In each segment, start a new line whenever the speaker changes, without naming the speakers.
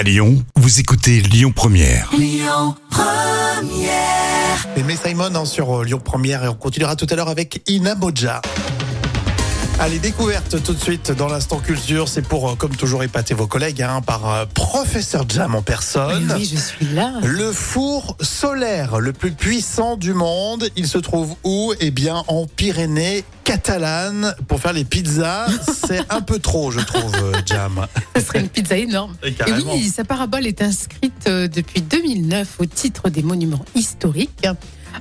À Lyon, vous écoutez Lyon Première.
Aimé Simon hein, sur euh, Lyon Première et on continuera tout à l'heure avec Ina Moja. Allez, découverte tout de suite dans l'instant culture. C'est pour, euh, comme toujours, épater vos collègues hein, par euh, Professeur Jam en personne.
Oui, je suis là.
Le four solaire le plus puissant du monde, il se trouve où? Eh bien, en Pyrénées catalanes. Pour faire les pizzas, c'est un peu trop, je trouve, euh, Jam.
Ce serait une pizza énorme.
Et
Et
carrément.
oui, sa parabole est inscrite depuis 2009 au titre des monuments historiques.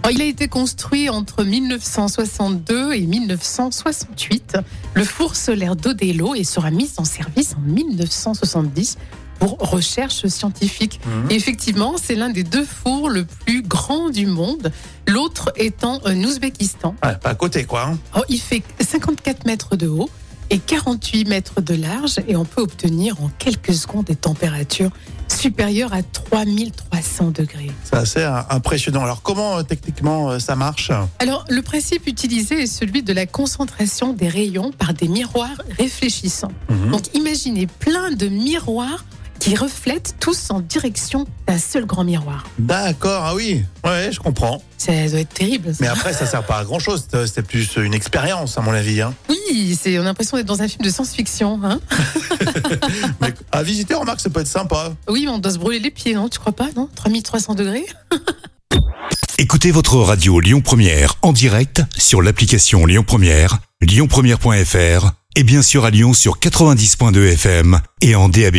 Alors, il a été construit entre 1962 et 1968. Le four solaire d'Odelo et sera mis en service en 1970 pour recherche scientifique. Et effectivement, c'est l'un des deux fours le plus grand du monde, l'autre étant en Ouzbékistan.
Ouais, pas à côté, quoi. hein.
Alors, il fait 54 mètres de haut et 48 mètres de large et on peut obtenir en quelques secondes des températures supérieures à 3300 degrés.
C'est assez impressionnant. Alors, comment euh, techniquement euh, ça marche?
Alors, le principe utilisé est celui de la concentration des rayons par des miroirs réfléchissants.
Mhm.
Donc, imaginez plein de miroirs qui reflètent tous en direction d'un seul grand miroir.
D'accord, ah oui, ouais, je comprends.
Ça doit être terrible. ça.
Mais après, ça sert pas à grand chose. C'est plus une expérience, à mon avis. Hein.
Oui, c'est, on a l'impression d'être dans un film de science-fiction. Hein
Mais à visiter, remarque, ça peut être sympa.
oui, mais on doit se brûler les pieds, non Tu crois pas, non? 3300 degrés?
Écoutez votre radio Lyon Première en direct sur l'application Lyon Première, lyonpremière.fr et bien sûr à Lyon sur 90.2 FM et en DAB+.